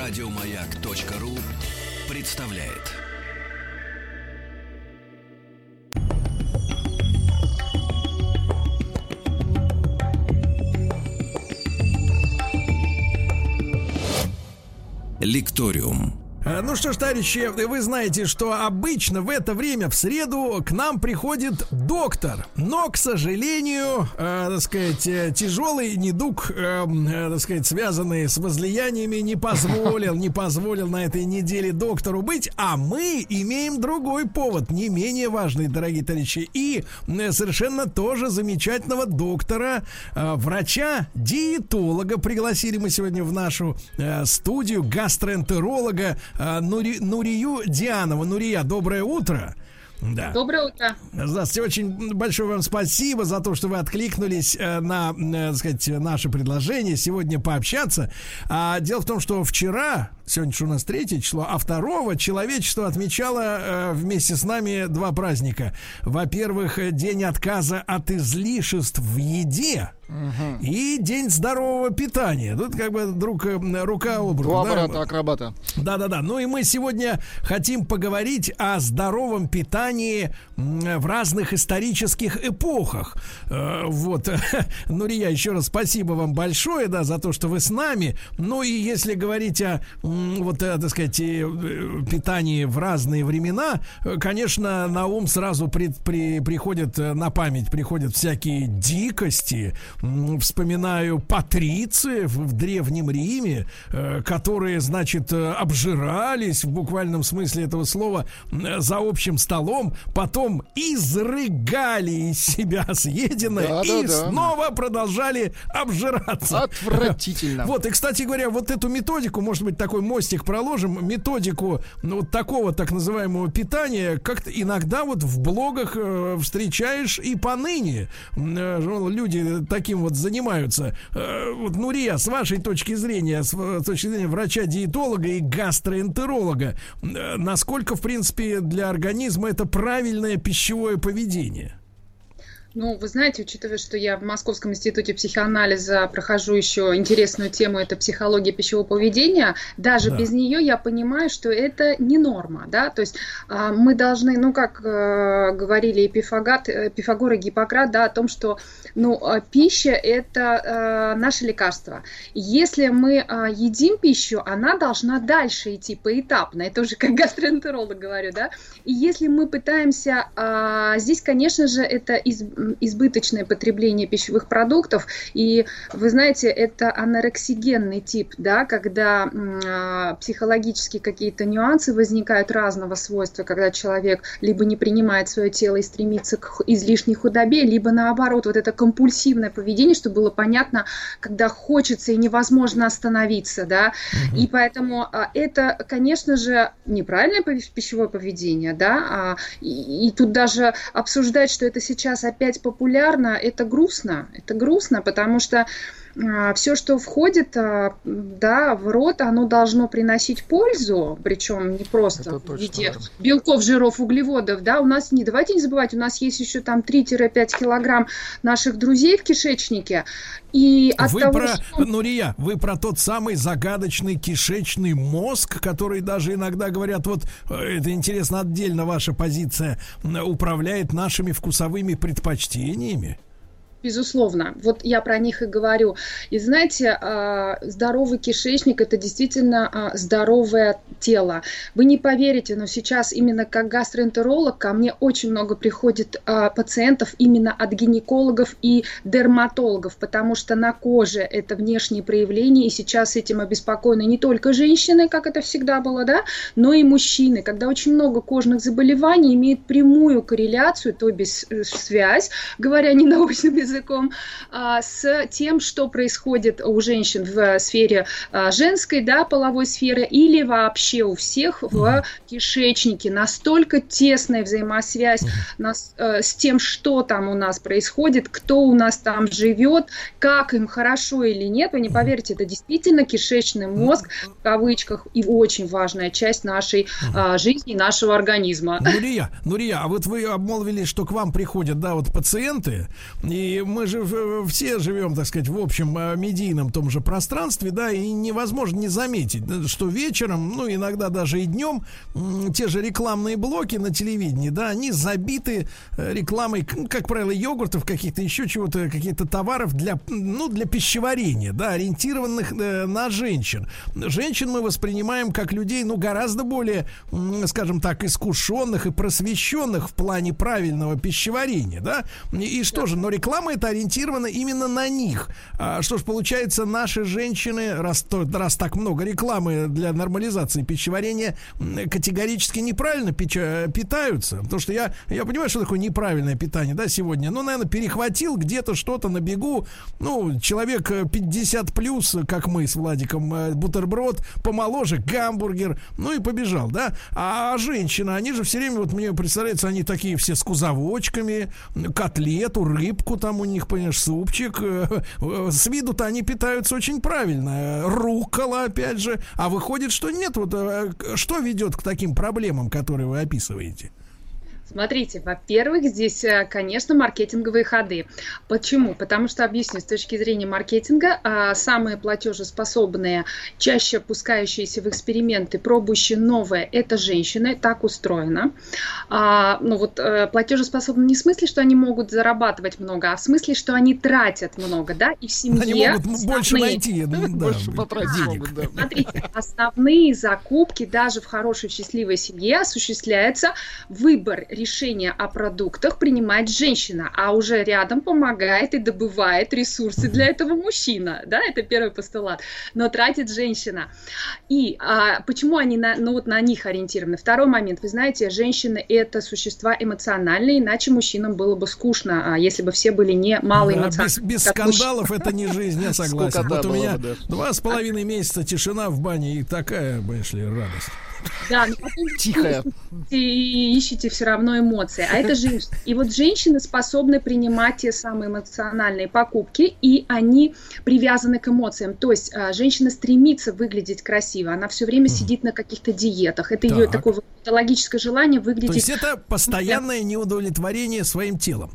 Радиомаяк.ру представляет. Лекториум. Э, ну что ж, товарищи, вы знаете, что обычно в это время в среду к нам приходит доктор, но, к сожалению, э, так сказать, э, тяжелый недуг, э, э, так сказать, связанный с возлияниями, не позволил, не позволил на этой неделе доктору быть, а мы имеем другой повод, не менее важный, дорогие товарищи, и э, совершенно тоже замечательного доктора, э, врача, диетолога пригласили мы сегодня в нашу э, студию, гастроэнтеролога, Нури, Нурию Дианову. Нурия, доброе утро. Да. Доброе утро. Здравствуйте. Очень большое вам спасибо за то, что вы откликнулись э, на, э, так сказать, наше предложение сегодня пообщаться. А, дело в том, что вчера, сегодня же у нас третье число, а второго человечество отмечало э, вместе с нами два праздника. Во-первых, день отказа от излишеств в еде. Угу. И день здорового питания. Тут как бы друг, рука об руку. Два да? акробата. Да-да-да. Ну и мы сегодня хотим поговорить о здоровом питании в разных исторических эпохах. Э, вот. Нурия, еще раз спасибо вам большое, да, за то, что вы с нами. Ну и если говорить о, вот, э, так сказать, э, питании в разные времена, конечно, на ум сразу при, при, приходят на память, приходят всякие дикости, вспоминаю патрициев в Древнем Риме, э, которые, значит, э, обжирались в буквальном смысле этого слова за общим столом, потом изрыгали из себя съеденное да, и да, снова да. продолжали обжираться. Отвратительно. Вот, и, кстати говоря, вот эту методику, может быть, такой мостик проложим, методику ну, вот такого так называемого питания, как-то иногда вот в блогах э, встречаешь и поныне. Э, люди такие таким вот занимаются. Э, вот, Нурия, с вашей точки зрения, с точки зрения врача-диетолога и гастроэнтеролога, э, насколько, в принципе, для организма это правильное пищевое поведение? Ну, вы знаете, учитывая, что я в Московском институте психоанализа прохожу еще интересную тему, это психология пищевого поведения, даже да. без нее я понимаю, что это не норма, да, то есть э, мы должны, ну, как э, говорили Пифагат, э, Пифагор и Гиппократ, да, о том, что, ну, э, пища – это э, наше лекарство. Если мы э, едим пищу, она должна дальше идти поэтапно, это уже как гастроэнтеролог говорю, да, и если мы пытаемся, здесь, конечно же, это из избыточное потребление пищевых продуктов. И вы знаете, это анорексигенный тип, да, когда э, психологические какие-то нюансы возникают разного свойства, когда человек либо не принимает свое тело и стремится к излишней худобе, либо наоборот, вот это компульсивное поведение, чтобы было понятно, когда хочется и невозможно остановиться, да. Угу. И поэтому э, это, конечно же, неправильное пищевое поведение, да, а, и, и тут даже обсуждать, что это сейчас опять опять популярно, это грустно. Это грустно, потому что все, что входит а, да, в рот, оно должно приносить пользу, причем не просто в виде точно. белков, жиров, углеводов. Да, у нас не, давайте не забывать, у нас есть еще там 3-5 килограмм наших друзей в кишечнике. И от вы того, про, что... Нурия, вы про тот самый загадочный кишечный мозг, который даже иногда говорят, вот э, это интересно, отдельно ваша позиция, управляет нашими вкусовыми предпочтениями. Безусловно, вот я про них и говорю. И знаете, а, здоровый кишечник это действительно а, здоровое тело. Вы не поверите, но сейчас именно как гастроэнтеролог ко мне очень много приходит а, пациентов именно от гинекологов и дерматологов, потому что на коже это внешние проявления, и сейчас этим обеспокоены не только женщины, как это всегда было, да, но и мужчины, когда очень много кожных заболеваний имеет прямую корреляцию, то без э, связь, говоря не научным языком, языком, а, с тем, что происходит у женщин в сфере а, женской, да, половой сферы, или вообще у всех в кишечнике. Настолько тесная взаимосвязь нас, э, с тем, что там у нас происходит, кто у нас там живет, как им хорошо или нет. Вы не поверите, это действительно кишечный мозг, в кавычках, и очень важная часть нашей а, жизни, нашего организма. Нурия, Нурия, а вот вы обмолвили, что к вам приходят, да, вот пациенты, и и мы же все живем, так сказать, в общем э, медийном том же пространстве, да, и невозможно не заметить, что вечером, ну, иногда даже и днем, те же рекламные блоки на телевидении, да, они забиты э, рекламой, как правило, йогуртов, каких-то еще чего-то, каких-то товаров для, ну, для пищеварения, да, ориентированных э, на женщин. Женщин мы воспринимаем как людей, ну, гораздо более, скажем так, искушенных и просвещенных в плане правильного пищеварения, да, и что же, но реклама это ориентирована именно на них. А, что ж, получается, наши женщины, раз, то, раз так много рекламы для нормализации пищеварения, категорически неправильно питаются. Потому что я, я понимаю, что такое неправильное питание, да, сегодня. Ну, наверное, перехватил где-то что-то на бегу. Ну, человек 50 плюс, как мы с Владиком, э, бутерброд, помоложе, гамбургер, ну и побежал, да. А женщины, они же все время, вот мне представляется, они такие все с кузовочками, котлету, рыбку там у них, понимаешь, супчик. Э, э, с виду-то они питаются очень правильно. Рукола, опять же. А выходит, что нет. Вот что ведет к таким проблемам, которые вы описываете? Смотрите, во-первых, здесь, э, конечно, маркетинговые ходы. Почему? Потому что, объясню, с точки зрения маркетинга, а, самые платежеспособные, чаще пускающиеся в эксперименты, пробующие новое, это женщины, так устроено. А, ну вот э, платежеспособны не в смысле, что они могут зарабатывать много, а в смысле, что они тратят много, да, и в семье... Они могут основные... больше найти, да, больше потратить денег. Да. Смотрите, основные закупки даже в хорошей счастливой семье осуществляется выбор решение о продуктах принимает женщина, а уже рядом помогает и добывает ресурсы для этого мужчина. Да, это первый постулат. Но тратит женщина. И а, почему они на, ну, вот на них ориентированы? Второй момент. Вы знаете, женщины это существа эмоциональные, иначе мужчинам было бы скучно, а, если бы все были не малоэмоциональны. Да, без, без скандалов это не жизнь, я согласен. Вот у меня два с половиной месяца тишина в бане и такая, понимаешь ли, радость. Да, но потом Тихая. И ищете все равно эмоции. А это женщины. И вот женщины способны принимать те самые эмоциональные покупки, и они привязаны к эмоциям. То есть а, женщина стремится выглядеть красиво, она все время сидит на каких-то диетах. Это так. ее такое патологическое желание выглядеть. То есть это постоянное неудовлетворение своим телом.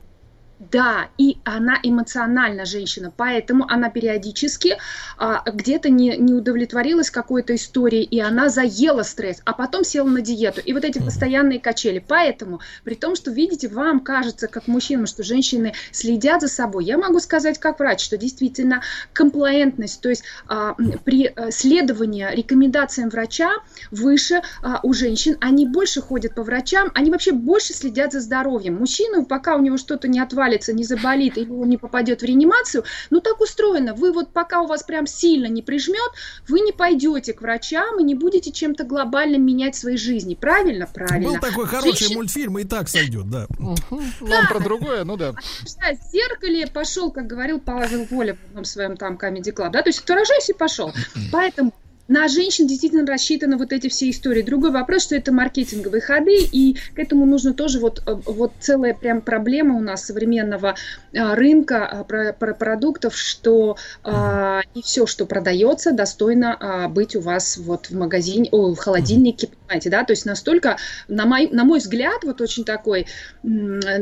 Да, и она эмоциональна женщина, поэтому она периодически а, где-то не, не удовлетворилась какой-то историей, и она заела стресс, а потом села на диету. И вот эти постоянные качели. Поэтому, при том, что, видите, вам кажется, как мужчинам, что женщины следят за собой, я могу сказать как врач, что действительно комплаентность, то есть а, при а, следовании рекомендациям врача выше а, у женщин, они больше ходят по врачам, они вообще больше следят за здоровьем. Мужчину, пока у него что-то не отвалится, отвалится, не заболит или он не попадет в реанимацию, ну так устроено. Вы вот пока у вас прям сильно не прижмет, вы не пойдете к врачам и не будете чем-то глобальным менять свои жизни. Правильно? Правильно. Был такой хороший Женщин... мультфильм, и так сойдет, да. Вам про другое, ну да. В зеркале пошел, как говорил Павел Воля в одном своем там Comedy Club, да, то есть отражайся и пошел. Поэтому на женщин действительно рассчитаны вот эти все истории. Другой вопрос, что это маркетинговые ходы, и к этому нужно тоже вот, э, вот целая прям проблема у нас современного а, рынка а, про, про продуктов, что а, не все, что продается, достойно а, быть у вас вот в магазине, о, в холодильнике, понимаете, да, то есть настолько, на мой, на мой взгляд, вот очень такой,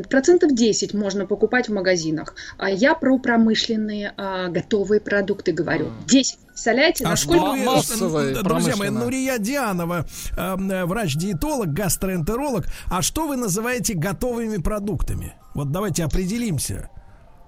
процентов 10 можно покупать в магазинах. А я про промышленные а, готовые продукты говорю. 10 Представляете, а насколько... Массовая друзья мои, Нурия Дианова, э, врач-диетолог, гастроэнтеролог. А что вы называете готовыми продуктами? Вот давайте определимся.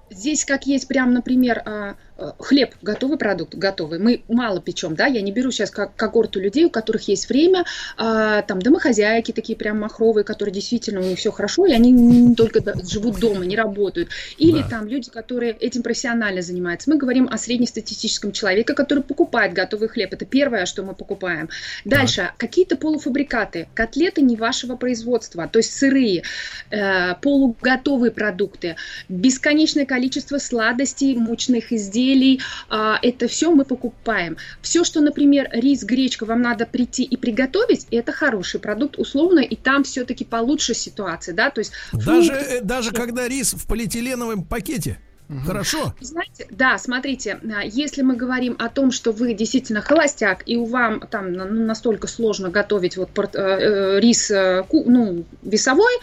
Здесь как есть прям, например, а, хлеб готовый продукт, готовый. Мы мало печем, да, я не беру сейчас как когорту людей, у которых есть время, а, там домохозяйки такие прям махровые, которые действительно у них все хорошо, и они только живут дома, не работают. Или да. там люди, которые этим профессионально занимаются. Мы говорим о среднестатистическом человеке, который покупает готовый хлеб. Это первое, что мы покупаем. Дальше, да. какие-то полуфабрикаты, котлеты не вашего производства, то есть сырые, э, полуготовые продукты, бесконечное количество сладостей, мучных изделий, изделий, а, это все мы покупаем. Все, что, например, рис, гречка, вам надо прийти и приготовить, это хороший продукт, условно, и там все-таки получше ситуация, да, то есть... Даже, фрукты, э, даже когда рис в полиэтиленовом пакете? Угу. Хорошо. Знаете, да, смотрите, а, если мы говорим о том, что вы действительно холостяк, и у вам там ну, настолько сложно готовить вот э, э, рис, ну, весовой,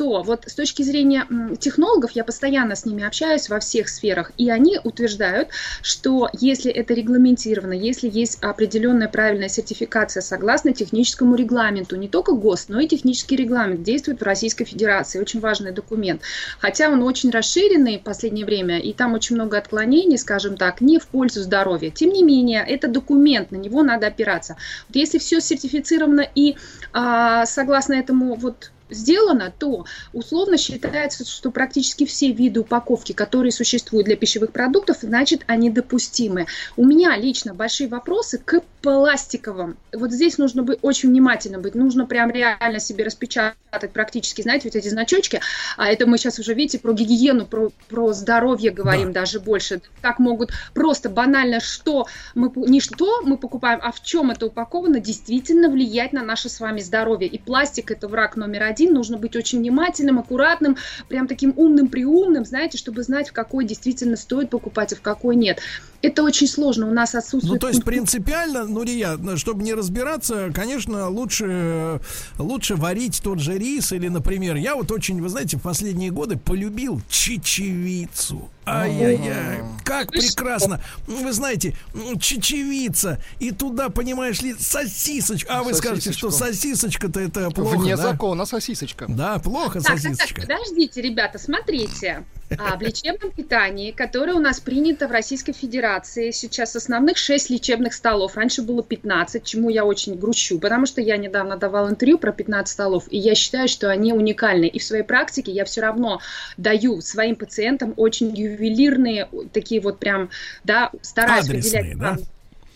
то вот с точки зрения технологов, я постоянно с ними общаюсь во всех сферах, и они утверждают, что если это регламентировано, если есть определенная правильная сертификация согласно техническому регламенту, не только ГОСТ, но и технический регламент действует в Российской Федерации, очень важный документ. Хотя он очень расширенный в последнее время, и там очень много отклонений, скажем так, не в пользу здоровья. Тем не менее, это документ, на него надо опираться. Вот если все сертифицировано и а, согласно этому вот сделано, то условно считается, что практически все виды упаковки, которые существуют для пищевых продуктов, значит, они допустимы. У меня лично большие вопросы к пластиковым. Вот здесь нужно быть очень внимательным быть. Нужно прям реально себе распечатать практически, знаете, вот эти значочки. А это мы сейчас уже, видите, про гигиену, про, про здоровье говорим да. даже больше. Как могут просто банально, что мы, не что мы покупаем, а в чем это упаковано, действительно влиять на наше с вами здоровье. И пластик – это враг номер один один, нужно быть очень внимательным, аккуратным, прям таким умным-приумным, знаете, чтобы знать, в какой действительно стоит покупать, а в какой нет. Это очень сложно, у нас отсутствует... Ну, то есть принципиально, ну, Рия, чтобы не разбираться, конечно, лучше, лучше варить тот же рис или, например, я вот очень, вы знаете, в последние годы полюбил чечевицу. Ай-яй-яй, как прекрасно. Вы знаете, чечевица, и туда, понимаешь ли, сосисочка. А вы скажете, что сосисочка-то это плохо, Вне да? закона сосисочка. Да, плохо так, сосисочка. Так, так, подождите, ребята, смотрите. А в лечебном питании, которое у нас принято в Российской Федерации, сейчас основных 6 лечебных столов. Раньше было 15, чему я очень грущу, потому что я недавно давал интервью про 15 столов, и я считаю, что они уникальны. И в своей практике я все равно даю своим пациентам очень ювелирные, такие вот прям, да, стараюсь Адресные, выделять. Да?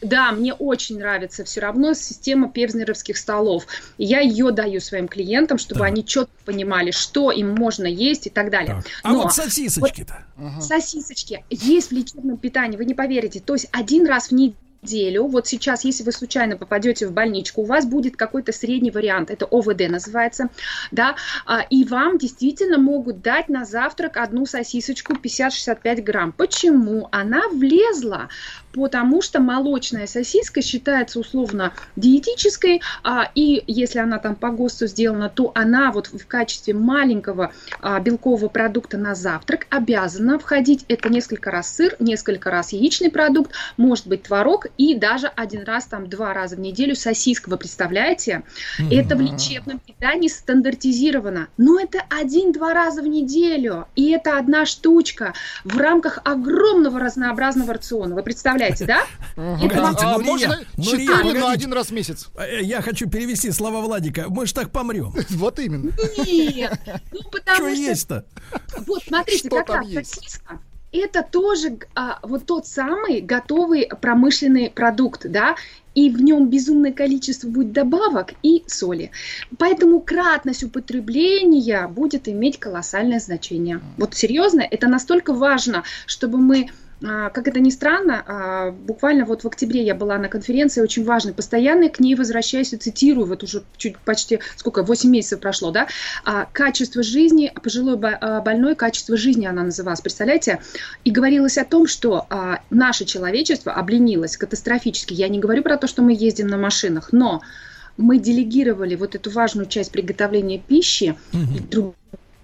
Да, мне очень нравится все равно система певзнеровских столов. Я ее даю своим клиентам, чтобы да. они четко понимали, что им можно есть и так далее. Так. А Но вот сосисочки-то? Вот Сосисочки есть в лечебном питании, вы не поверите. То есть один раз в неделю неделю, вот сейчас, если вы случайно попадете в больничку, у вас будет какой-то средний вариант, это ОВД называется, да, а, и вам действительно могут дать на завтрак одну сосисочку 50-65 грамм. Почему? Она влезла потому что молочная сосиска считается условно диетической, а, и если она там по ГОСТу сделана, то она вот в качестве маленького а, белкового продукта на завтрак обязана входить. Это несколько раз сыр, несколько раз яичный продукт, может быть творог и даже один раз, там два раза в неделю сосиска. Вы представляете? Mm-hmm. Это в лечебном питании стандартизировано. Но это один-два раза в неделю. И это одна штучка в рамках огромного разнообразного рациона. Вы представляете? Представляете, да? Погодите, а, можно четыре на один раз в месяц? Э, я хочу перевести слова Владика. Мы же так помрем. Вот именно. Нет. Ну, потому что... есть-то? Вот, смотрите, как раз сосиска это тоже а, вот тот самый готовый промышленный продукт, да, и в нем безумное количество будет добавок и соли. Поэтому кратность употребления будет иметь колоссальное значение. Вот серьезно, это настолько важно, чтобы мы как это ни странно, а, буквально вот в октябре я была на конференции очень важной, постоянно к ней возвращаюсь и цитирую, вот уже чуть почти, сколько, 8 месяцев прошло, да, а, качество жизни, пожилой больной, качество жизни она называлась, представляете, и говорилось о том, что наше человечество обленилось катастрофически, я не говорю про то, что мы ездим на машинах, но мы делегировали вот эту важную часть приготовления пищи mm-hmm. другим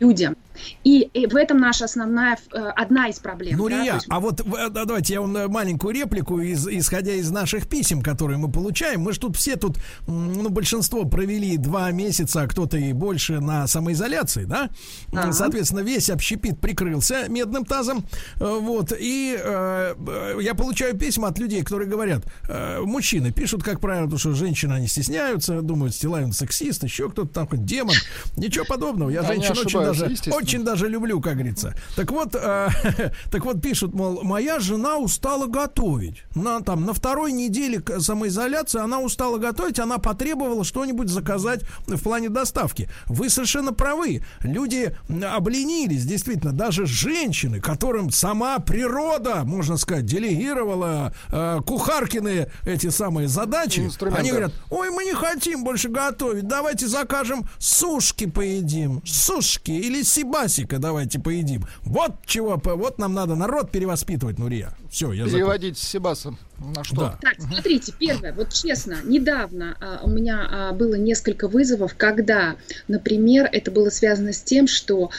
людям. И, и в этом наша основная, э, одна из проблем. Ну, да? есть... а вот э, давайте я вам э, маленькую реплику, из, исходя из наших писем, которые мы получаем. Мы же тут все тут, ну, большинство провели два месяца, а кто-то и больше на самоизоляции, да? Ага. Соответственно, весь общепит прикрылся медным тазом. Вот. И э, я получаю письма от людей, которые говорят, э, мужчины пишут, как правило, что женщины, они стесняются, думают, Стилавин сексист, еще кто-то там, демон. Ничего подобного. Я женщин очень даже очень даже люблю, как говорится. Так вот, э, так вот пишут, мол, моя жена устала готовить. На, там, на второй неделе самоизоляции она устала готовить, она потребовала что-нибудь заказать в плане доставки. Вы совершенно правы. Люди обленились, действительно, даже женщины, которым сама природа, можно сказать, делегировала э, кухаркины эти самые задачи. Они говорят, ой, мы не хотим больше готовить, давайте закажем сушки поедим. Сушки или сиб сибасика давайте поедим. Вот чего, вот нам надо народ перевоспитывать, Нурия. Все, я Переводить с сибасом на что? Да. Так, смотрите, первое, вот честно, недавно а, у меня а, было несколько вызовов, когда, например, это было связано с тем, что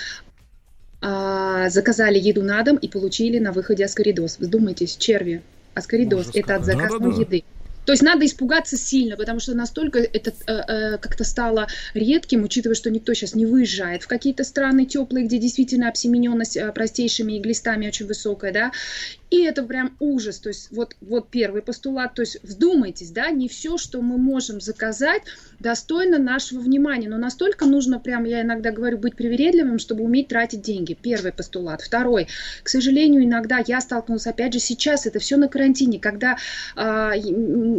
а, заказали еду на дом и получили на выходе аскоридоз. Вдумайтесь, черви. Аскоридоз – это от заказной да, да, еды. То есть надо испугаться сильно, потому что настолько это э, э, как-то стало редким, учитывая, что никто сейчас не выезжает в какие-то страны теплые, где действительно обсемененность э, простейшими иглистами очень высокая, да, и это прям ужас. То есть вот, вот первый постулат. То есть вдумайтесь, да, не все, что мы можем заказать, достойно нашего внимания. Но настолько нужно прям, я иногда говорю, быть привередливым, чтобы уметь тратить деньги. Первый постулат. Второй. К сожалению, иногда я столкнулась, опять же, сейчас это все на карантине, когда э,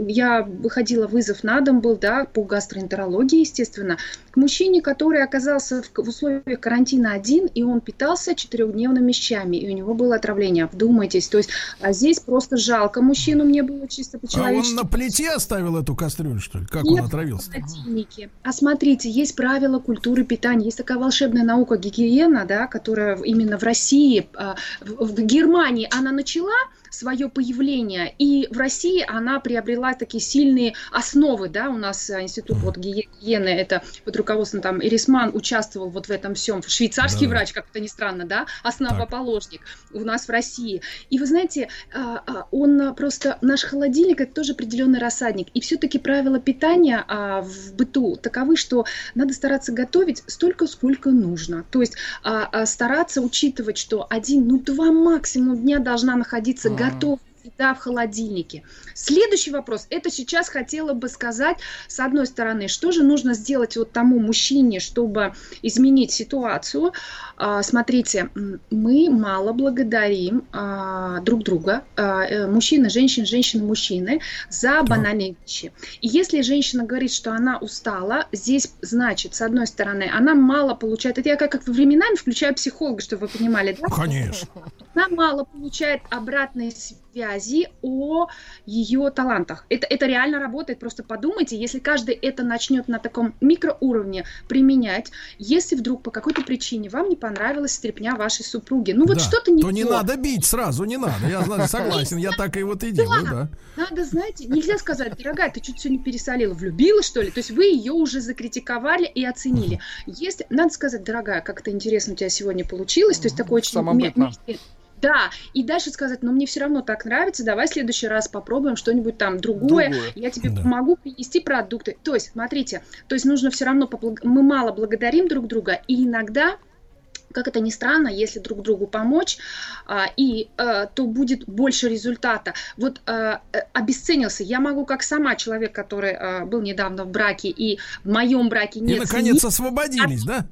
я выходила, вызов на дом был, да, по гастроэнтерологии, естественно, к мужчине, который оказался в, условиях карантина один, и он питался четырехдневными щами, и у него было отравление. Вдумайтесь, то есть а здесь просто жалко мужчину, мне было чисто по-человечески. А он на плите оставил эту кастрюлю, что ли? Как Нет, он отравился? в холодильнике. А смотрите, есть правила культуры питания, есть такая волшебная наука гигиена, да, которая именно в России, а, в Германии она начала, свое появление. И в России она приобрела такие сильные основы, да, у нас э, институт вот гигиены, это руководством там Ирисман участвовал вот в этом всем, швейцарский да. врач, как это ни странно, да, основоположник так. у нас в России. И вы знаете, а, а, он просто, наш холодильник это тоже определенный рассадник. И все-таки правила питания а, в быту таковы, что надо стараться готовить столько, сколько нужно. То есть стараться учитывать, что один, ну два максимум дня должна находиться готов еда в холодильнике. Следующий вопрос. Это сейчас хотела бы сказать, с одной стороны, что же нужно сделать вот тому мужчине, чтобы изменить ситуацию. А, смотрите, мы мало благодарим а, друг друга, а, э, мужчины, женщины, женщины, мужчины, за банальные вещи. И если женщина говорит, что она устала, здесь значит, с одной стороны, она мало получает. Это я как, как временами включаю психолога, чтобы вы понимали, да? Конечно. Она мало получает обратной связи о ее талантах. Это, это реально работает. Просто подумайте, если каждый это начнет на таком микроуровне применять, если вдруг по какой-то причине вам не понравилась стрепня вашей супруги, ну вот да, что-то не то. не надо бить сразу, не надо. Я согласен, я так и вот и делаю, да. Надо, знаете, нельзя сказать, дорогая, ты чуть сегодня пересолила, влюбила, что ли? То есть вы ее уже закритиковали и оценили. Если, надо сказать, дорогая, как это интересно у тебя сегодня получилось, то есть такой очень да, и дальше сказать, ну мне все равно так нравится, давай в следующий раз попробуем что-нибудь там другое, другое. я тебе да. помогу принести продукты. То есть, смотрите, то есть нужно все равно, поблаг... мы мало благодарим друг друга, и иногда как это ни странно, если друг другу помочь, а, и а, то будет больше результата. Вот а, э, обесценился. Я могу, как сама человек, который а, был недавно в браке, и в моем браке нет. И наконец освободились, да?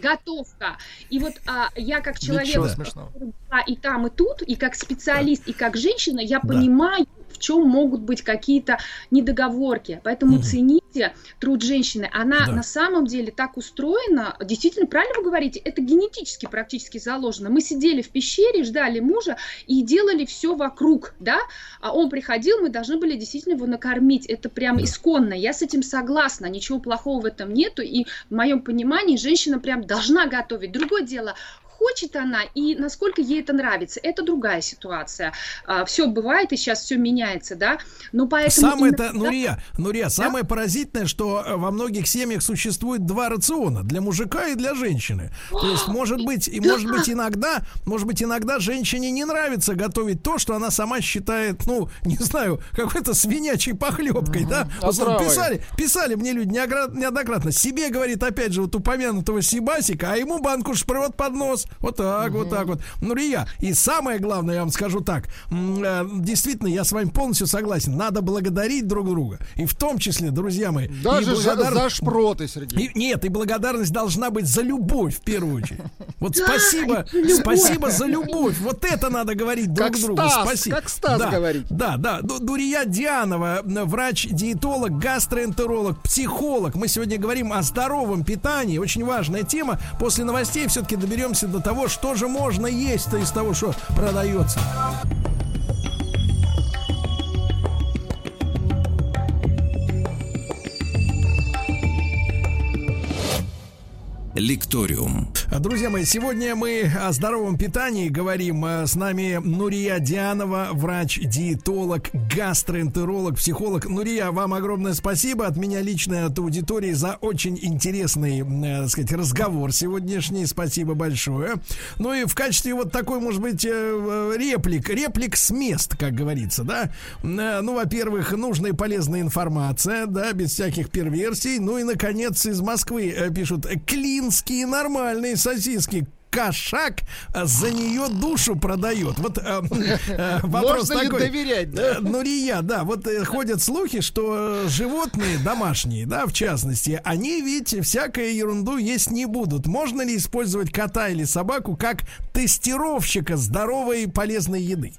готовка. И вот а, я как человек, была и там, и тут, и как специалист, да. и как женщина, я да. понимаю, в чем могут быть какие-то недоговорки. Поэтому угу. цените труд женщины. Она да. на самом деле так устроена, действительно, правильно вы говорите, это генетически практически заложено. Мы сидели в пещере, ждали мужа и делали все вокруг, да, а он приходил, мы должны были действительно его накормить. Это прям да. исконно. Я с этим согласна, ничего плохого в этом нету. И в моем понимании женщина прям должна готовить. Другое дело, хочет она и насколько ей это нравится. Это другая ситуация. А, все бывает, и сейчас все меняется, да. Но поэтому... Самое-то, именно... Нурия, Нурия, да? самое поразительное, что э, во многих семьях существует два рациона. Для мужика и для женщины. То есть, может быть, и да. может быть иногда, может быть, иногда женщине не нравится готовить то, что она сама считает, ну, не знаю, какой-то свинячей похлебкой, угу. да. Писали, писали мне люди неоднократно. Себе, говорит, опять же, вот упомянутого Сибасика, а ему банку шпрот под нос. Вот так, угу. вот так вот. Ну, Рия, и самое главное, я вам скажу так. Э, действительно, я с вами полностью согласен. Надо благодарить друг друга. И в том числе, друзья мои. Даже благодар... за, за шпроты, Сергей. И, нет, и благодарность должна быть за любовь в первую очередь. Вот спасибо, спасибо за любовь. Вот это надо говорить друг как другу. Стас, спасибо. Как Стас да, говорит. Да, да. Дурия Дианова, врач-диетолог, гастроэнтеролог, психолог. Мы сегодня говорим о здоровом питании. Очень важная тема. После новостей все-таки доберемся до того, что же можно есть-то из того, что продается. Лекториум. Друзья мои, сегодня мы о здоровом питании говорим. Э, с нами Нурия Дианова, врач-диетолог, гастроэнтеролог, психолог. Нурия, вам огромное спасибо от меня лично, от аудитории за очень интересный, э, так сказать, разговор сегодняшний. Спасибо большое. Ну и в качестве вот такой, может быть, э, реплик, реплик с мест, как говорится, да. Ну, во-первых, нужная и полезная информация, да, без всяких перверсий. Ну и, наконец, из Москвы пишут, клинские нормальные сосиски кошак за нее душу продает. Вот э, э, вопрос Можно такой. Ли доверять, да? Э, Нурия, да, вот э, ходят слухи, что животные домашние, да, в частности, они ведь всякую ерунду есть не будут. Можно ли использовать кота или собаку как тестировщика здоровой и полезной еды?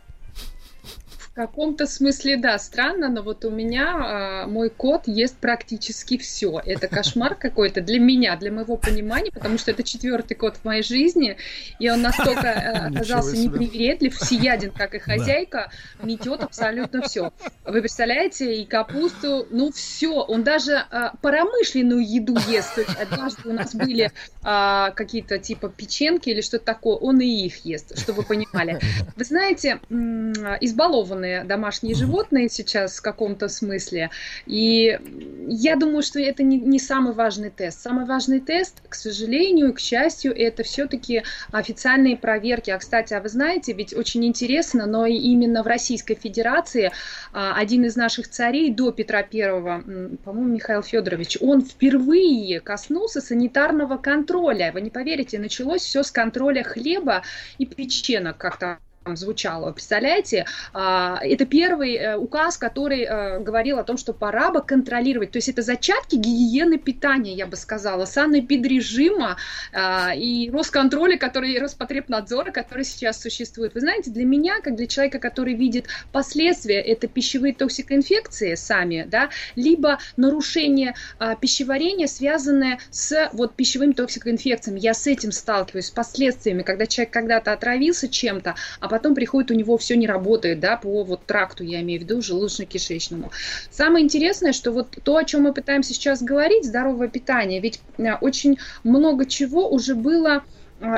Каком-то смысле, да, странно, но вот у меня а, мой кот ест практически все. Это кошмар какой-то для меня, для моего понимания, потому что это четвертый кот в моей жизни, и он настолько э, оказался непривередлив, всеяден, как и хозяйка, метет абсолютно все. Вы представляете, и капусту, ну все, он даже а, промышленную еду ест. То есть однажды у нас были а, какие-то типа печенки или что-то такое, он и их ест, чтобы вы понимали. Вы знаете, избалованные разные домашние животные сейчас в каком-то смысле. И я думаю, что это не, не самый важный тест. Самый важный тест, к сожалению, к счастью, это все-таки официальные проверки. А, кстати, а вы знаете, ведь очень интересно, но именно в Российской Федерации а, один из наших царей до Петра Первого, по-моему, Михаил Федорович, он впервые коснулся санитарного контроля. Вы не поверите, началось все с контроля хлеба и печенок как-то звучало. Представляете, а, это первый э, указ, который э, говорил о том, что пора бы контролировать. То есть это зачатки гигиены питания, я бы сказала, санэпидрежима а, и Росконтроля, который, Роспотребнадзора, который сейчас существует. Вы знаете, для меня, как для человека, который видит последствия, это пищевые токсикоинфекции сами, да, либо нарушение а, пищеварения, связанное с вот пищевыми токсикоинфекциями. Я с этим сталкиваюсь, с последствиями, когда человек когда-то отравился чем-то, а потом приходит, у него все не работает, да, по вот тракту, я имею в виду, желудочно-кишечному. Самое интересное, что вот то, о чем мы пытаемся сейчас говорить, здоровое питание, ведь э, очень много чего уже было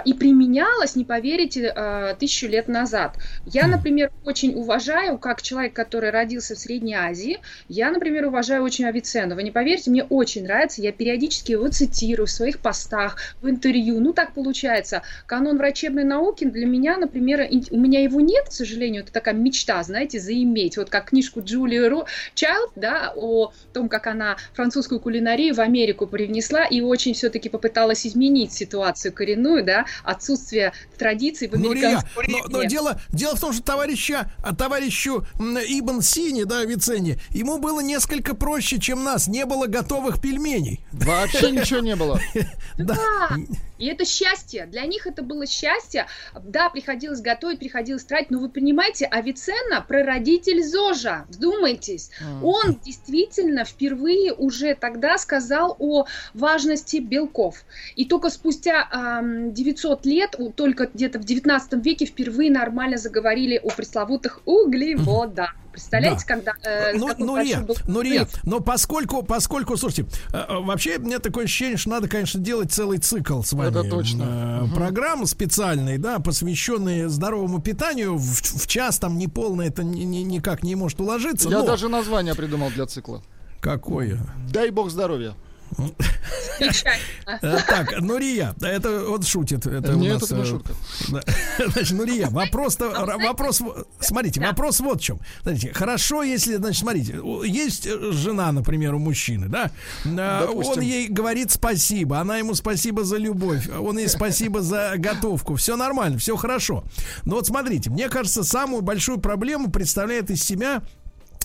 и применялась, не поверите, а, тысячу лет назад. Я, например, очень уважаю, как человек, который родился в Средней Азии, я, например, уважаю очень Авиценну. Вы не поверите, мне очень нравится, я периодически его цитирую в своих постах, в интервью. Ну, так получается. Канон врачебной науки для меня, например, у меня его нет, к сожалению, это такая мечта, знаете, заиметь. Вот как книжку Джулии Ро Чайлд, да, о том, как она французскую кулинарию в Америку привнесла и очень все-таки попыталась изменить ситуацию коренную, да, отсутствие традиций в американском ну, но, но дело, дело в том, что товарища, а товарищу Ибн Сини, да, Виценни, ему было несколько проще, чем нас. Не было готовых пельменей. Вообще ничего не было. Да. И это счастье. Для них это было счастье. Да, приходилось готовить, приходилось тратить, но вы понимаете, Авиценна прародитель ЗОЖа. Вдумайтесь. Он действительно впервые уже тогда сказал о важности белков. И только спустя э, 900 лет, только где-то в 19 веке впервые нормально заговорили о пресловутых углеводах. Представляете, да. когда... Э, ну, ну, Рия, был... ну, Рия, но поскольку, поскольку, слушайте, э, э, вообще, у меня такое ощущение, что надо, конечно, делать целый цикл с вами. Это точно. Э, угу. Программы специальные, да, посвященные здоровому питанию. В, в час там неполно это ни, ни, никак не может уложиться. Я но... даже название придумал для цикла. Какое? Дай бог здоровья. Э, так, Нурия, это вот шутит. Это Нет, у нас, это не э, шутка. Значит, Нурия, вопрос, вопрос, смотрите, вопрос вот в чем. Смотрите, хорошо, если, значит, смотрите, есть жена, например, у мужчины, да? Э, он ей говорит спасибо, она ему спасибо за любовь, он ей спасибо за готовку. Все нормально, все хорошо. Но вот смотрите, мне кажется, самую большую проблему представляет из себя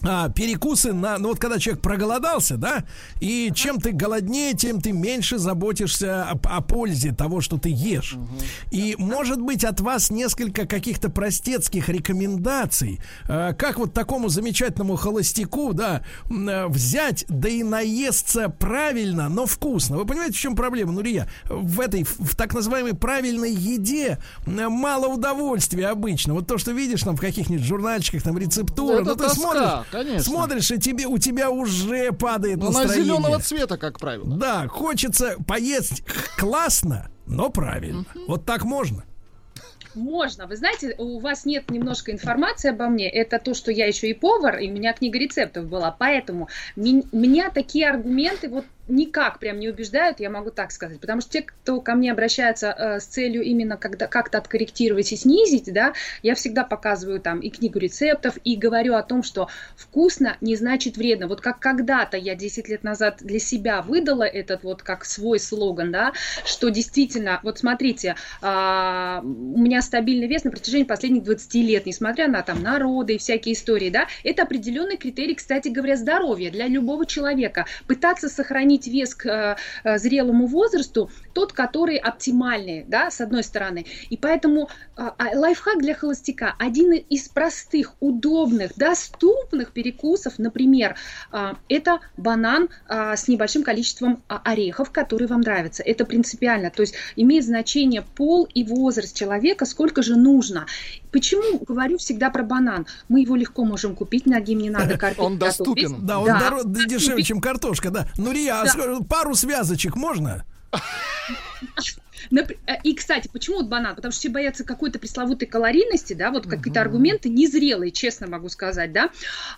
а, перекусы на, ну вот когда человек проголодался, да, и чем ты голоднее, тем ты меньше заботишься о, о пользе того, что ты ешь. Угу. И может быть от вас несколько каких-то простецких рекомендаций, э, как вот такому замечательному холостяку, да, э, взять, да и наесться правильно, но вкусно. Вы понимаете, в чем проблема, Нурия? В этой, в так называемой правильной еде мало удовольствия обычно. Вот то, что видишь там в каких-нибудь журнальчиках, там рецептуры, ну, ты смотришь Конечно. смотришь, и тебе, у тебя уже падает но настроение. Она зеленого цвета, как правило. Да, хочется поесть классно, но правильно. Вот так можно. Можно. Вы знаете, у вас нет немножко информации обо мне. Это то, что я еще и повар, и у меня книга рецептов была. Поэтому меня такие аргументы вот никак прям не убеждают, я могу так сказать. Потому что те, кто ко мне обращаются э, с целью именно когда, как-то откорректировать и снизить, да, я всегда показываю там и книгу рецептов, и говорю о том, что вкусно не значит вредно. Вот как когда-то я 10 лет назад для себя выдала этот вот как свой слоган, да, что действительно, вот смотрите, э, у меня стабильный вес на протяжении последних 20 лет, несмотря на там народы и всякие истории, да, это определенный критерий, кстати говоря, здоровья для любого человека. Пытаться сохранить сохранить вес к э, э, зрелому возрасту, тот, который оптимальный, да, с одной стороны. И поэтому а, а, лайфхак для холостяка один из простых, удобных, доступных перекусов, например, а, это банан с небольшим количеством орехов, которые вам нравятся. Это принципиально. То есть имеет значение пол и возраст человека, сколько же нужно. Почему говорю всегда про банан? Мы его легко можем купить, ноги не надо картошку. Он доступен. Да, он да. дешевле, чем картошка, да. Ну, Рия, да. пару связочек можно? Э, и, кстати, почему вот банан? Потому что все боятся какой-то пресловутой калорийности, да, вот какие-то аргументы незрелые, честно могу сказать, да.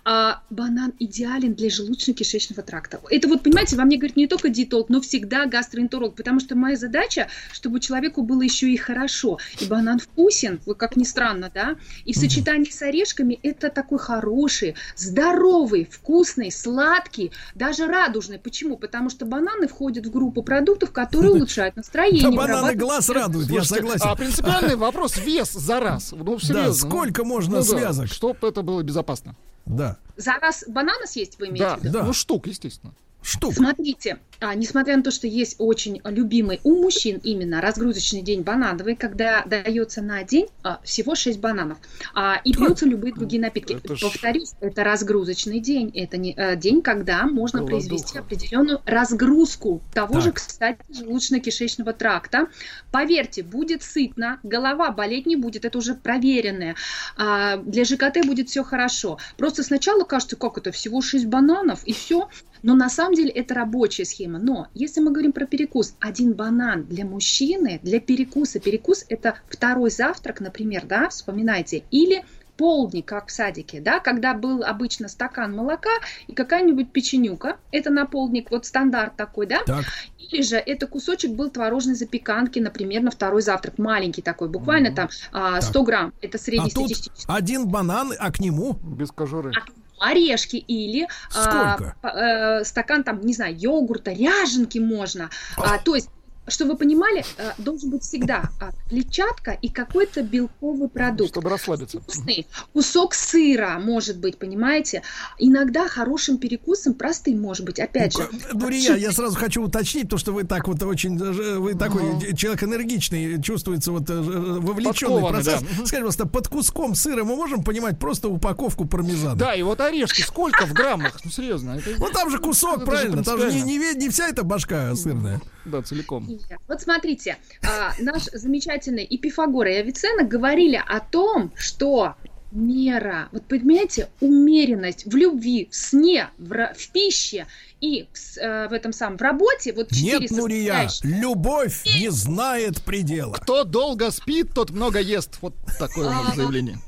А банан идеален для желудочно-кишечного тракта. Это вот, понимаете, во мне говорит не только диетолог, но всегда гастроэнтеролог, потому что моя задача, чтобы человеку было еще и хорошо. И банан вкусен, как ни странно, да, и в сочетании с орешками это такой хороший, здоровый, вкусный, сладкий, даже радужный. Почему? Потому что бананы входят в группу продуктов, которые улучшают настроение бананы глаз радует, я согласен. А принципиальный вопрос вес за раз. Ну, серьезно. Да, ну. сколько можно ну, связок? Да, чтобы это было безопасно. Да. За раз банана съесть вы имеете да, в виду? Да, ну штук, естественно штук. Смотрите, а, несмотря на то, что есть очень любимый у мужчин именно разгрузочный день банановый, когда дается на день а, всего 6 бананов, а, и пьются любые другие напитки. Это Повторюсь, ж... это разгрузочный день, это не, а, день, когда можно Голодуха. произвести определенную разгрузку того так. же, кстати, желудочно-кишечного тракта. Поверьте, будет сытно, голова болеть не будет, это уже проверенное. А, для ЖКТ будет все хорошо. Просто сначала кажется, как это, всего 6 бананов, и все. Но на самом деле это рабочая схема. Но если мы говорим про перекус, один банан для мужчины, для перекуса, перекус это второй завтрак, например, да, вспоминайте, или полдник, как в садике, да, когда был обычно стакан молока и какая-нибудь печенюка, это на полдник, вот стандарт такой, да, так. или же это кусочек был творожной запеканки, например, на второй завтрак, маленький такой, буквально угу. там 100 так. грамм, это среднестатистический. А тут один банан, а к нему? Без кожуры. А орешки или а, а, стакан там, не знаю, йогурта, ряженки можно. А, то есть чтобы вы понимали, э, должен быть всегда а, клетчатка и какой-то белковый продукт. Чтобы расслабиться. Вкусный. Кусок сыра может быть, понимаете? Иногда хорошим перекусом простым может быть. Опять ну, же. Дурия, я сразу хочу уточнить, то, что вы так вот очень, э, вы такой uh человек энергичный, чувствуется вот э, вовлеченный процесс. Да. Скажите, пожалуйста, под куском сыра мы можем понимать просто упаковку пармезана? Да, и вот орешки сколько в граммах? Ну, серьезно. Это... Ну, там же кусок, это правильно? Там же не, не, не вся эта башка сырная. Да, целиком. Вот смотрите, а, наш замечательный и Пифагор, и Авиценна говорили о том, что мера, вот понимаете, умеренность в любви, в сне, в, в пище и в, э, в этом самом в работе, вот четыре Нет, Нурия, любовь не знает предела. Кто долго спит, тот много ест. Вот такое а, заявление.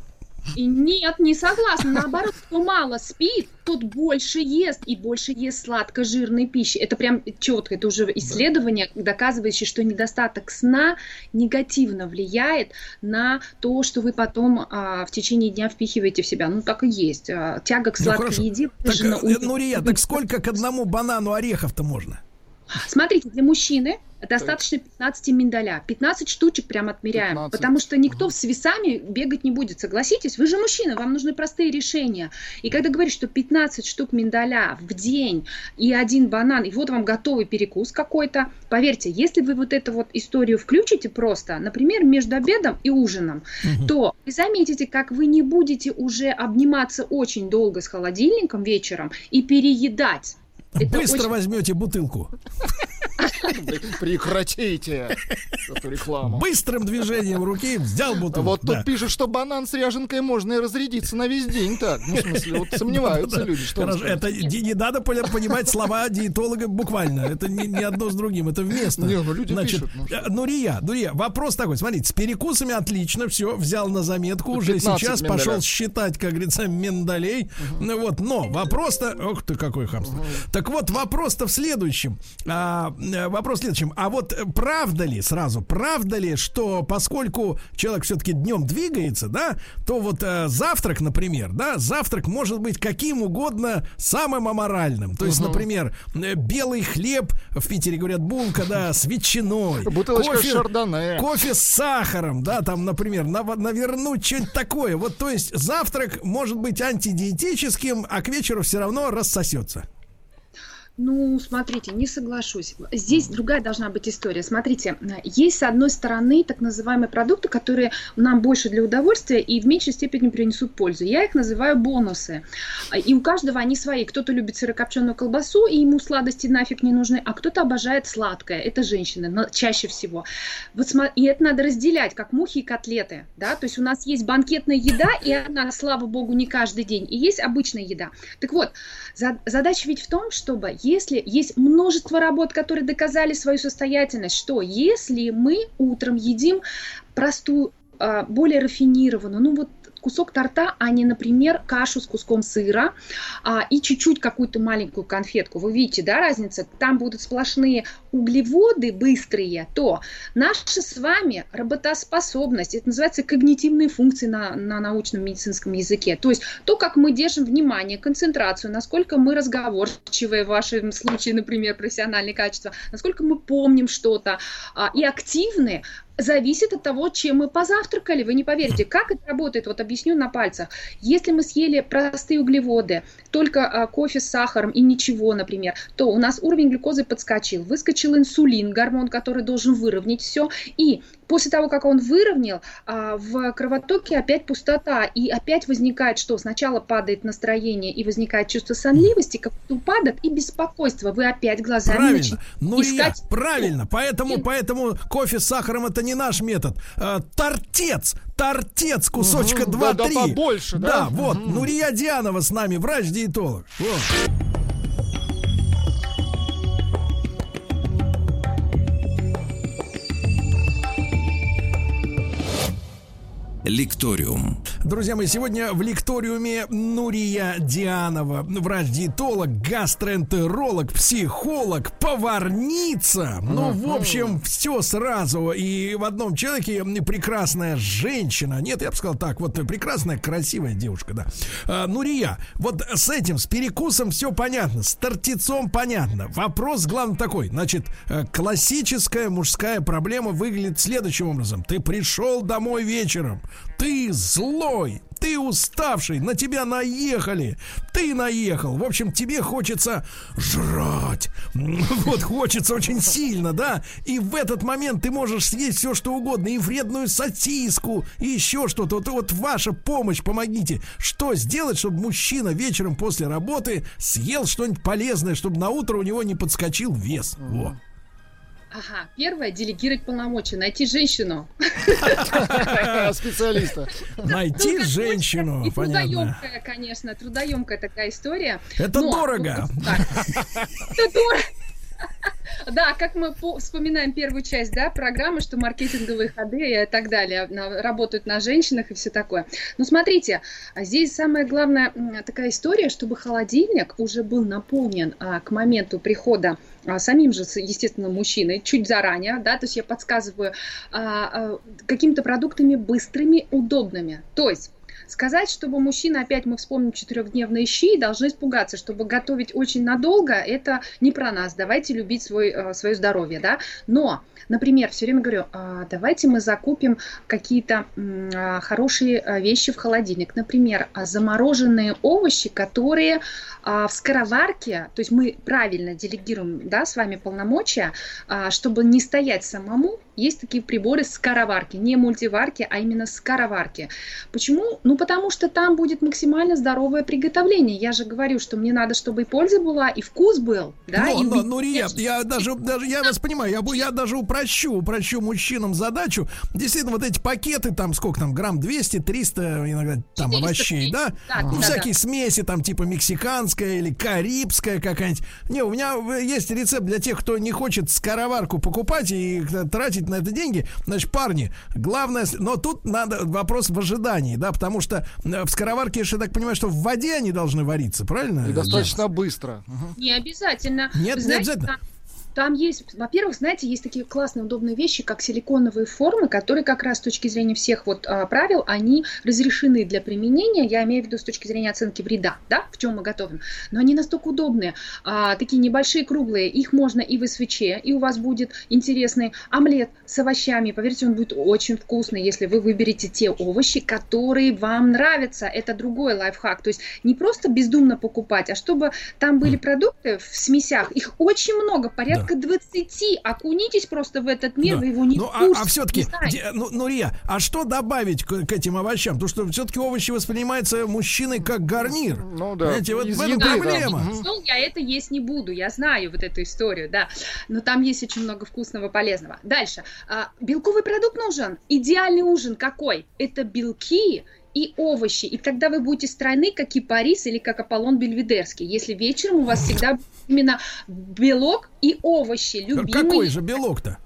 И нет, не согласна. Наоборот, кто мало спит, тот больше ест и больше ест сладко-жирной пищи. Это прям четко, это уже исследование, доказывающее, что недостаток сна негативно влияет на то, что вы потом а, в течение дня впихиваете в себя. Ну, так и есть. А, тяга к сладкой ну, еде. Так, э, Нурия, так сколько к одному банану орехов-то можно? Смотрите, для мужчины достаточно 15 миндаля. 15 штучек прям отмеряем. 15. Потому что никто с весами бегать не будет. Согласитесь? Вы же мужчина, вам нужны простые решения. И когда говоришь, что 15 штук миндаля в день и один банан, и вот вам готовый перекус какой-то, поверьте, если вы вот эту вот историю включите просто, например, между обедом и ужином, угу. то вы заметите, как вы не будете уже обниматься очень долго с холодильником вечером и переедать это Быстро очень... возьмете бутылку. Прекратите эту рекламу. Быстрым движением руки взял бутылку. Вот тут пишут, что банан с ряженкой можно и разрядиться на весь день так. Ну, в смысле, вот сомневаются люди. Что это не надо понимать слова диетолога буквально. Это не одно с другим, это вместо. Не, ну люди пишут. Ну, Нурия, Нурия, вопрос такой, смотрите, с перекусами отлично, все, взял на заметку, уже сейчас пошел считать, как говорится, миндалей. Ну вот, но вопрос-то, ох ты, какой хамство. Так вот, вопрос-то в следующем. А, э, вопрос в следующем. А вот правда ли, сразу, правда ли, что поскольку человек все-таки днем двигается, да, то вот а, завтрак, например, да, завтрак может быть каким угодно самым аморальным. То есть, например, э, белый хлеб, в Питере говорят булка, да, с ветчиной. Бутылочка кофе, шардоне. Кофе с сахаром, да, там, например, нав- навернуть что-нибудь такое. Вот, то есть, завтрак может быть антидиетическим, а к вечеру все равно рассосется. Ну, смотрите, не соглашусь. Здесь другая должна быть история. Смотрите, есть с одной стороны так называемые продукты, которые нам больше для удовольствия и в меньшей степени принесут пользу. Я их называю бонусы. И у каждого они свои. Кто-то любит сырокопченую колбасу, и ему сладости нафиг не нужны, а кто-то обожает сладкое. Это женщины, но чаще всего. Вот, и это надо разделять, как мухи и котлеты. Да? То есть у нас есть банкетная еда, и она, слава богу, не каждый день. И есть обычная еда. Так вот, задача ведь в том, чтобы если есть множество работ, которые доказали свою состоятельность, что если мы утром едим простую а, более рафинированную, ну вот кусок торта, а не, например, кашу с куском сыра а, и чуть-чуть какую-то маленькую конфетку. Вы видите, да, разница? Там будут сплошные углеводы быстрые, то наша с вами работоспособность, это называется когнитивные функции на, на научном медицинском языке. То есть то, как мы держим внимание, концентрацию, насколько мы разговорчивые, в вашем случае, например, профессиональные качества, насколько мы помним что-то а, и активны, зависит от того, чем мы позавтракали. Вы не поверите, как это работает. Вот объясню на пальцах. Если мы съели простые углеводы, только а, кофе с сахаром и ничего, например, то у нас уровень глюкозы подскочил, выскочил инсулин, гормон, который должен выровнять все, и После того, как он выровнял, а, в кровотоке опять пустота, и опять возникает, что сначала падает настроение и возникает чувство сонливости, как упадок и беспокойство. Вы опять глазами правильно. начинаете ну искать... Я, правильно, поэтому, поэтому кофе с сахаром это не наш метод. А, тортец, тортец, кусочка угу, 2-3. Да, да, побольше, да? Да, вот. Угу. Нурия Дианова с нами, врач-диетолог. Вот. Лекториум. Друзья мои, сегодня в лекториуме Нурия Дианова, врач-диетолог, гастроэнтеролог, психолог, поварница. Ну, в общем, все сразу. И в одном человеке прекрасная женщина. Нет, я бы сказал так, вот прекрасная, красивая девушка, да. А, Нурия, вот с этим, с перекусом все понятно, с тортицом понятно. Вопрос главный такой. Значит, э, классическая мужская проблема выглядит следующим образом. Ты пришел домой вечером, ты злой, ты уставший, на тебя наехали, ты наехал. В общем, тебе хочется жрать. Вот хочется очень сильно, да? И в этот момент ты можешь съесть все, что угодно, и вредную сосиску, и еще что-то. Вот, вот ваша помощь, помогите. Что сделать, чтобы мужчина вечером после работы съел что-нибудь полезное, чтобы на утро у него не подскочил вес? Вот. Ага, первое делегировать полномочия, найти женщину. Специалиста. Найти ну, женщину, и трудоемкая, конечно, трудоемкая такая история. Это дорого. Это дорого. Да, как мы вспоминаем первую часть да, программы, что маркетинговые ходы и так далее работают на женщинах и все такое. Ну, смотрите, здесь самая главная такая история, чтобы холодильник уже был наполнен а, к моменту прихода а, самим же, естественно, мужчиной чуть заранее, да, то есть я подсказываю а, какими-то продуктами быстрыми, удобными. То есть Сказать, чтобы мужчина, опять мы вспомним четырехдневные щи, должны испугаться, чтобы готовить очень надолго, это не про нас. Давайте любить свой, э, свое здоровье, да. Но, например, все время говорю, «А, давайте мы закупим какие-то а, хорошие э, вещи в холодильник. Например, а, замороженные овощи, которые в скороварке, то есть мы правильно делегируем, да, с вами полномочия, чтобы не стоять самому, есть такие приборы скороварки, не мультиварки, а именно скороварки. Почему? Ну, потому что там будет максимально здоровое приготовление. Я же говорю, что мне надо, чтобы и польза была, и вкус был, да? Но, и но, ну, Рия, я даже, даже, я вас понимаю, я, я даже упрощу, упрощу мужчинам задачу. Действительно, вот эти пакеты, там, сколько там, грамм 200, 300, иногда там 400, овощей, да? Да, Ну, да, всякие смеси, там, типа мексиканская или карибская какая-нибудь. Не, у меня э, есть рецепт для тех, кто не хочет скороварку покупать и э, тратить на это деньги. Значит, парни, главное, но тут надо вопрос в ожидании, да, потому что э, в скороварке, я так понимаю, что в воде они должны вариться, правильно? И достаточно быстро. Не обязательно. Нет, не обязательно. Там, есть, во-первых, знаете, есть такие классные, удобные вещи, как силиконовые формы, которые как раз с точки зрения всех вот а, правил, они разрешены для применения, я имею в виду с точки зрения оценки вреда, да, в чем мы готовим. Но они настолько удобные, а, такие небольшие, круглые, их можно и в свече, и у вас будет интересный омлет с овощами, поверьте, он будет очень вкусный, если вы выберете те овощи, которые вам нравятся, это другой лайфхак, то есть не просто бездумно покупать, а чтобы там были продукты в смесях, их очень много, порядка 20, окунитесь просто в этот мир, Да. вы его не ну, а, а все-таки, знаете. ну, ну, Рия, а что добавить к, к этим овощам? Потому что все-таки овощи воспринимаются мужчиной как гарнир. Ну да. Понимаете, вот из в этом еды, да. проблема. Мгм. Стол я это есть не буду, я знаю вот эту историю, да. Но там есть очень много вкусного, полезного. Дальше. А, белковый продукт нужен. Идеальный ужин какой? Это белки и овощи. И тогда вы будете стройны, как кипарис или как Аполлон Бельведерский. Если вечером у вас всегда именно белок и овощи, любимые. Какой же белок-то?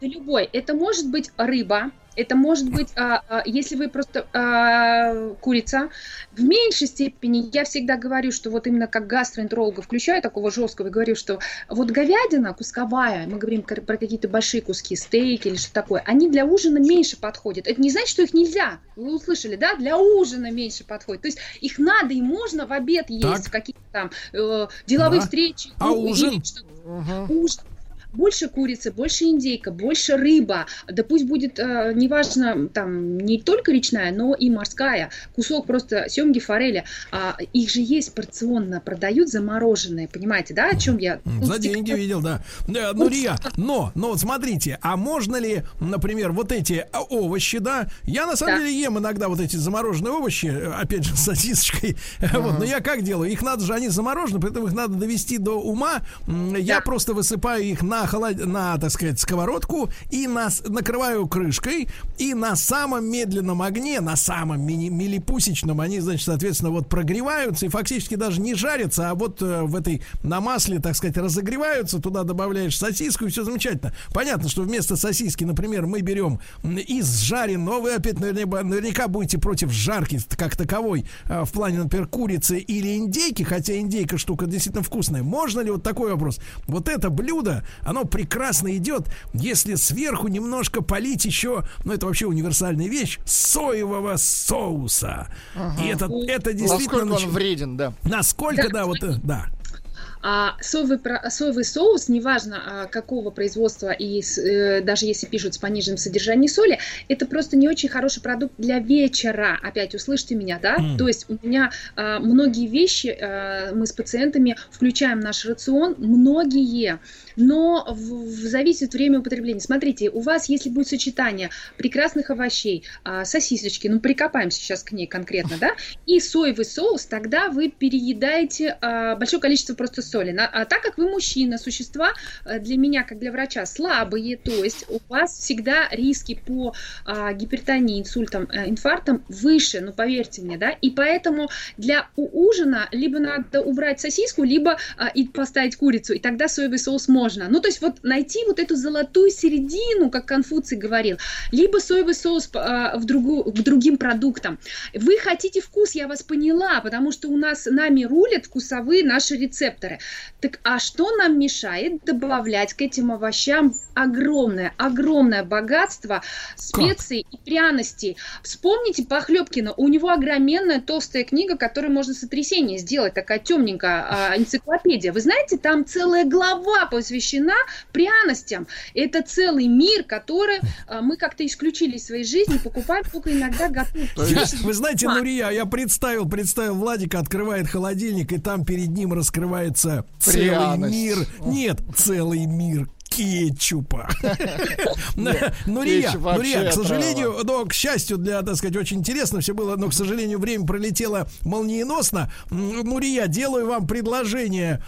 Любой. Это может быть рыба, это может быть, а, а, если вы просто а, курица. В меньшей степени я всегда говорю, что вот именно как гастроэнтеролога включаю такого жесткого, говорю, что вот говядина кусковая, мы говорим про какие-то большие куски, стейки или что такое, они для ужина меньше подходят. Это не значит, что их нельзя. Вы услышали, да? Для ужина меньше подходит. То есть их надо и можно в обед есть, Так. в какие-то там э, деловые Да. встречи. А ну, или ужин? что-то Мгм. ужин. Больше курицы, больше индейка, больше рыба. Да пусть будет, э, неважно, там, не только речная, но и морская. Кусок просто семги, форели. А, их же есть порционно, продают замороженные. Понимаете, да, о чем я? За деньги видел, да. Да, Ну, Рия, но, но вот смотрите, а можно ли, например, вот эти а, овощи, да? Я на самом Да. деле ем иногда вот эти замороженные овощи, э, опять же, с сосисочкой. Вот, но я как делаю? Их надо же, они заморожены, поэтому их надо довести до ума. Я Да. просто высыпаю их на холод... на, так сказать, сковородку и нас накрываю крышкой, и на самом медленном огне, на самом мини- милипусечном, они, значит, соответственно, вот прогреваются и фактически даже не жарятся, а вот э, в этой на масле, так сказать, разогреваются, туда добавляешь сосиску и все замечательно. Понятно, что вместо сосиски, например, мы берем из жареного, вы опять наверняка, наверняка будете против жарки как таковой э, в плане, например, курицы или индейки, хотя индейка штука действительно вкусная. Можно ли вот такой вопрос? Вот это блюдо, оно прекрасно идет, если сверху немножко полить еще, ну это вообще универсальная вещь, соевого соуса. И это, это действительно... Насколько он вреден, да. Насколько, Да, да, вот, э, да. А соевый, про- соевый соус, неважно а, какого производства, и с- э, даже если пишут с пониженным содержанием соли, это просто не очень хороший продукт для вечера. Опять услышьте меня, да? Мгм. То есть у меня а, многие вещи, а, мы с пациентами включаем в наш рацион, многие, но в, в- зависит время употребления. Смотрите, у вас, если будет сочетание прекрасных овощей, а, сосисочки, ну прикопаемся сейчас к ней конкретно, да, и соевый соус, тогда вы переедаете а, большое количество просто соли. На- а так как вы мужчина, существа э, для меня, как для врача, слабые, то есть у вас всегда риски по а, гипертонии, инсультам, э, инфарктам выше, ну поверьте мне, да, и поэтому для ужина либо надо убрать сосиску, либо а, и поставить курицу, и тогда соевый соус можно. Ну то есть вот найти вот эту золотую середину, как Конфуций говорил, либо соевый соус а, в другую, к другим продуктам. Вы хотите вкус, я вас поняла, потому что у нас нами рулят вкусовые наши рецепторы. Так а что нам мешает добавлять к этим овощам огромное, огромное богатство специй и пряностей? Вспомните Похлебкина, у него огроменная толстая книга, которую можно сотрясение сделать, такая темненькая а, энциклопедия. Вы знаете, там целая глава посвящена пряностям. Это целый мир, который а, мы как-то исключили из своей жизни, покупаем только иногда готовим. Вы знаете, Нурия, я представил, представил, Владика открывает холодильник, и там перед ним раскрывается целый Пряность. мир. Нет, целый мир кетчупа. Нурия, Нурия, к сожалению, но к счастью для, так сказать, очень интересно все было, но, к сожалению, время пролетело молниеносно. Нурия, делаю вам предложение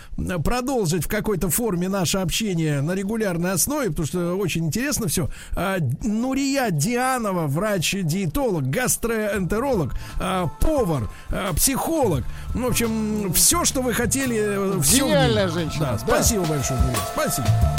продолжить в какой-то форме наше общение на регулярной основе, потому что очень интересно все. А, Нурия Дианова, врач-диетолог, гастроэнтеролог, а, повар, а, психолог. Ну, в общем, все, что вы хотели. Э, Гениальная женщина. Да, да. Спасибо большое, Нурия. Спасибо.